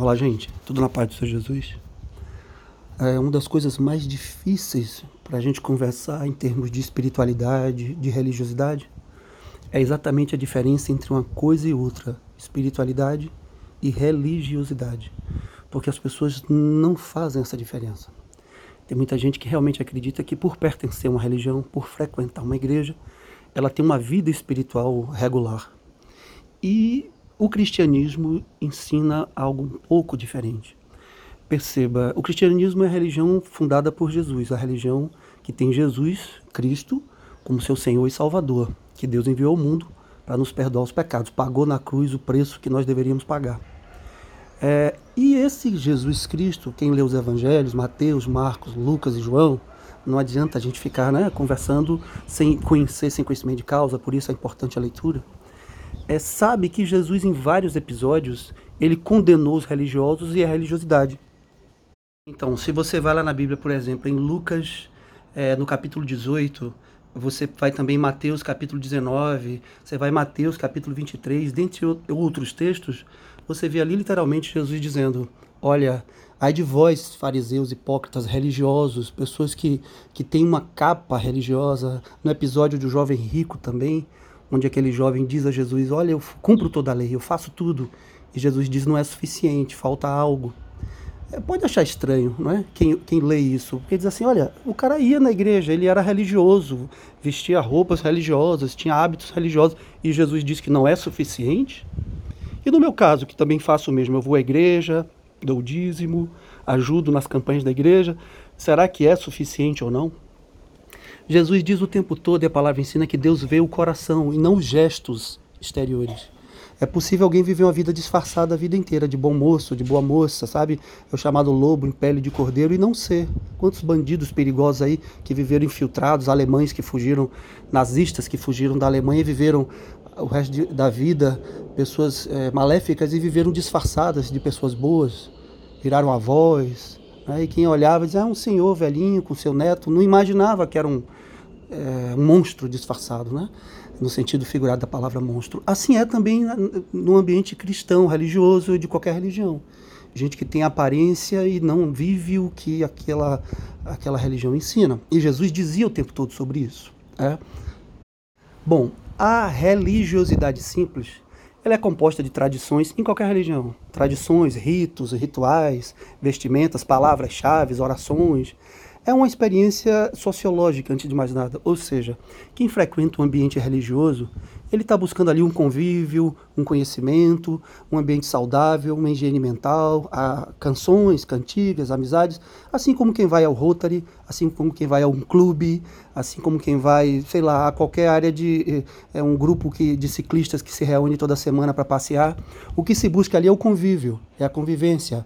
Olá, gente. Tudo na paz do Senhor Jesus? É uma das coisas mais difíceis para a gente conversar em termos de espiritualidade, de religiosidade, é exatamente a diferença entre uma coisa e outra, espiritualidade e religiosidade. Porque as pessoas não fazem essa diferença. Tem muita gente que realmente acredita que por pertencer a uma religião, por frequentar uma igreja, ela tem uma vida espiritual regular. E o cristianismo ensina algo um pouco diferente. Perceba, o cristianismo é a religião fundada por Jesus, a religião que tem Jesus, Cristo, como seu Senhor e Salvador, que Deus enviou ao mundo para nos perdoar os pecados, pagou na cruz o preço que nós deveríamos pagar. É, e esse Jesus Cristo, quem lê os evangelhos, Mateus, Marcos, Lucas e João, não adianta a gente ficar né, conversando sem conhecer, sem conhecimento de causa, por isso é importante a leitura é, sabe que Jesus, em vários episódios, ele condenou os religiosos e a religiosidade. Então, se você vai lá na Bíblia, por exemplo, em Lucas, é, no capítulo 18, você vai também em Mateus, capítulo 19, você vai em Mateus, capítulo 23, dentre outros textos, você vê ali literalmente Jesus dizendo: Olha, ai de vós, fariseus, hipócritas, religiosos, pessoas que, que têm uma capa religiosa. No episódio do jovem rico também, onde aquele jovem diz a Jesus: Olha, eu cumpro toda a lei, eu faço tudo. E Jesus diz: Não é suficiente, falta algo. É, pode achar estranho, não é? Quem, quem lê isso, porque diz assim: olha, o cara ia na igreja, ele era religioso, vestia roupas religiosas, tinha hábitos religiosos, e Jesus diz que não é suficiente. E no meu caso, que também faço o mesmo, eu vou à igreja, dou dízimo, ajudo nas campanhas da igreja, será que é suficiente ou não? Jesus diz o tempo todo, e a palavra ensina, que Deus vê o coração e não os gestos exteriores. É possível alguém viver uma vida disfarçada a vida inteira, de bom moço, de boa moça, sabe? É o chamado lobo em pele de cordeiro e não ser. Quantos bandidos perigosos aí que viveram infiltrados, alemães que fugiram, nazistas que fugiram da Alemanha e viveram o resto de, da vida, pessoas é, maléficas e viveram disfarçadas de pessoas boas, viraram avós. E quem olhava dizia, ah, um senhor velhinho com seu neto, não imaginava que era um é, um monstro disfarçado, né? no sentido figurado da palavra monstro. Assim é também no ambiente cristão, religioso, de qualquer religião. Gente que tem aparência e não vive o que aquela, aquela religião ensina. E Jesus dizia o tempo todo sobre isso. É? Bom, a religiosidade simples ela é composta de tradições em qualquer religião. Tradições, ritos, rituais, vestimentas, palavras-chave, orações, é uma experiência sociológica, antes de mais nada. Ou seja, quem frequenta um ambiente religioso, ele está buscando ali um convívio, um conhecimento, um ambiente saudável, uma higiene mental, canções, cantigas, amizades, assim como quem vai ao Rotary, assim como quem vai a um clube, assim como quem vai, sei lá, a qualquer área de é um grupo que, de ciclistas que se reúne toda semana para passear. O que se busca ali é o convívio, é a convivência.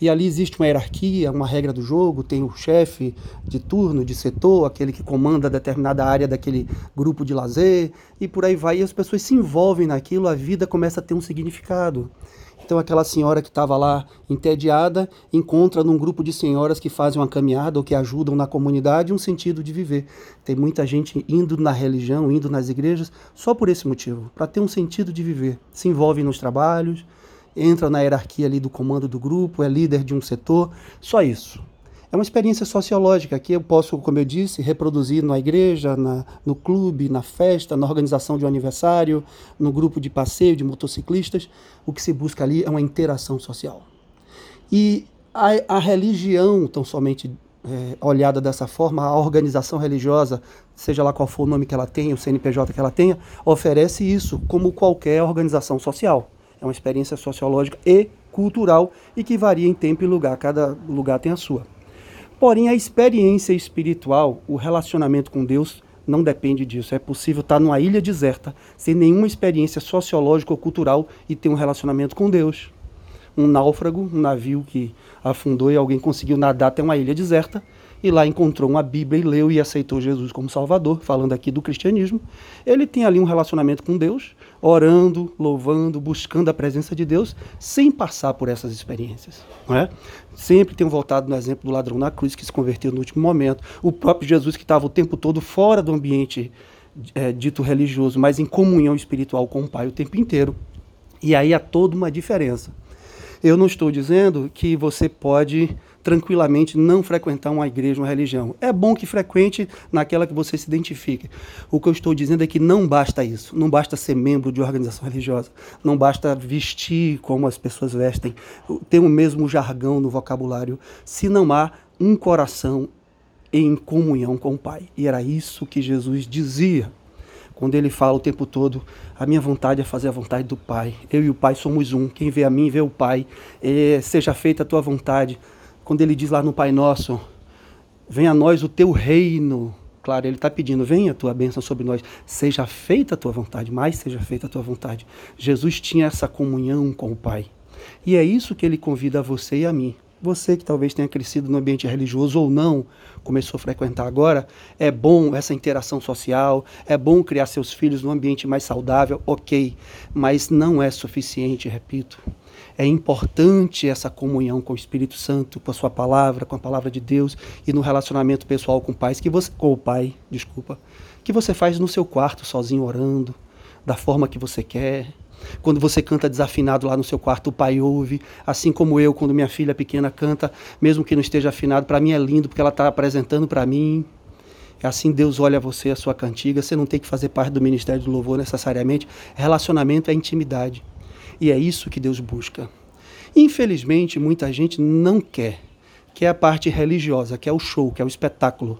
E ali existe uma hierarquia, uma regra do jogo, tem o chefe de turno, de setor, aquele que comanda determinada área daquele grupo de lazer, e por aí vai, as pessoas se envolvem naquilo, a vida começa a ter um significado. Então aquela senhora que estava lá entediada encontra num grupo de senhoras que fazem uma caminhada ou que ajudam na comunidade um sentido de viver. Tem muita gente indo na religião, indo nas igrejas só por esse motivo, para ter um sentido de viver. Se envolve nos trabalhos, entra na hierarquia ali do comando do grupo, é líder de um setor, só isso. É uma experiência sociológica que eu posso, como eu disse, reproduzir na igreja, na, no clube, na festa, na organização de um aniversário, no grupo de passeio de motociclistas. O que se busca ali é uma interação social. E a, a religião, tão somente é, olhada dessa forma, a organização religiosa, seja lá qual for o nome que ela tenha, o CNPJ que ela tenha, oferece isso como qualquer organização social. É uma experiência sociológica e cultural e que varia em tempo e lugar, cada lugar tem a sua. Porém, a experiência espiritual, o relacionamento com Deus, não depende disso. É possível estar numa ilha deserta, sem nenhuma experiência sociológica ou cultural e ter um relacionamento com Deus. Um náufrago, um navio que afundou e alguém conseguiu nadar até uma ilha deserta, e lá encontrou uma Bíblia e leu e aceitou Jesus como Salvador, falando aqui do cristianismo. Ele tem ali um relacionamento com Deus, orando, louvando, buscando a presença de Deus, sem passar por essas experiências. Não é? Sempre tenho voltado no exemplo do ladrão na cruz que se converteu no último momento, o próprio Jesus que estava o tempo todo fora do ambiente é, dito religioso, mas em comunhão espiritual com o Pai o tempo inteiro. E aí há toda uma diferença. Eu não estou dizendo que você pode tranquilamente não frequentar uma igreja, uma religião. É bom que frequente naquela que você se identifique. O que eu estou dizendo é que não basta isso. Não basta ser membro de organização religiosa. Não basta vestir como as pessoas vestem, ter o mesmo jargão no vocabulário, se não há um coração em comunhão com o Pai. E era isso que Jesus dizia quando ele fala o tempo todo: a minha vontade é fazer a vontade do Pai. Eu e o Pai somos um. Quem vê a mim vê o Pai. E seja feita a tua vontade quando ele diz lá no Pai Nosso, venha a nós o teu reino. Claro, ele está pedindo, venha a tua bênção sobre nós, seja feita a tua vontade, mais seja feita a tua vontade. Jesus tinha essa comunhão com o Pai. E é isso que ele convida a você e a mim. Você que talvez tenha crescido no ambiente religioso ou não, começou a frequentar agora, é bom essa interação social, é bom criar seus filhos num ambiente mais saudável, ok, mas não é suficiente, repito. É importante essa comunhão com o Espírito Santo, com a sua palavra, com a palavra de Deus e no relacionamento pessoal com o Pai, que você, com o Pai, desculpa, que você faz no seu quarto sozinho orando, da forma que você quer. Quando você canta desafinado lá no seu quarto, o pai ouve, assim como eu, quando minha filha pequena canta, mesmo que não esteja afinado, para mim é lindo porque ela está apresentando para mim. Assim Deus olha você, a sua cantiga. Você não tem que fazer parte do ministério do louvor necessariamente. Relacionamento é intimidade. E é isso que Deus busca. Infelizmente, muita gente não quer, que é a parte religiosa, que é o show, que é o espetáculo.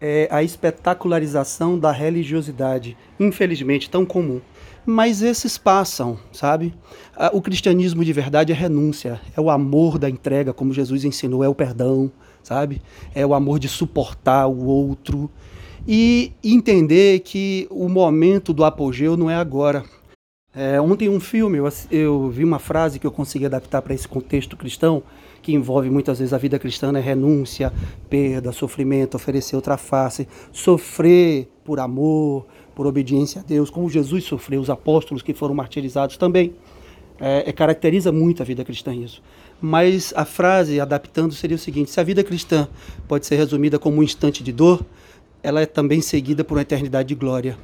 É a espetacularização da religiosidade, infelizmente tão comum. Mas esses passam, sabe? O cristianismo de verdade é renúncia, é o amor da entrega, como Jesus ensinou, é o perdão, sabe? É o amor de suportar o outro e entender que o momento do apogeu não é agora, é, ontem um filme, eu, eu, vi uma frase que eu consegui adaptar para esse contexto cristão, que envolve muitas vezes a vida cristã, né? renúncia, perda, sofrimento, oferecer outra face, sofrer por amor, por obediência a Deus, como Jesus sofreu, os apóstolos que foram martirizados também. É, é, caracteriza muito a vida cristã isso. Mas a frase, adaptando, seria o seguinte: se a vida cristã pode ser resumida como um instante de dor, ela é também seguida por uma eternidade de glória.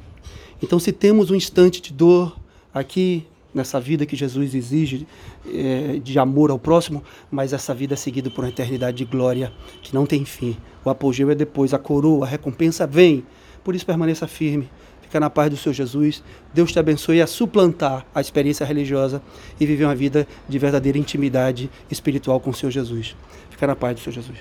Então, se temos um instante de dor, aqui nessa vida que Jesus exige é, de amor ao próximo, mas essa vida é seguida por uma eternidade de glória que não tem fim. O apogeu é depois, a coroa, a recompensa vem. Por isso permaneça firme, fica na paz do seu Jesus. Deus te abençoe a suplantar a experiência religiosa e viver uma vida de verdadeira intimidade espiritual com o seu Jesus. Fica na paz do seu Jesus.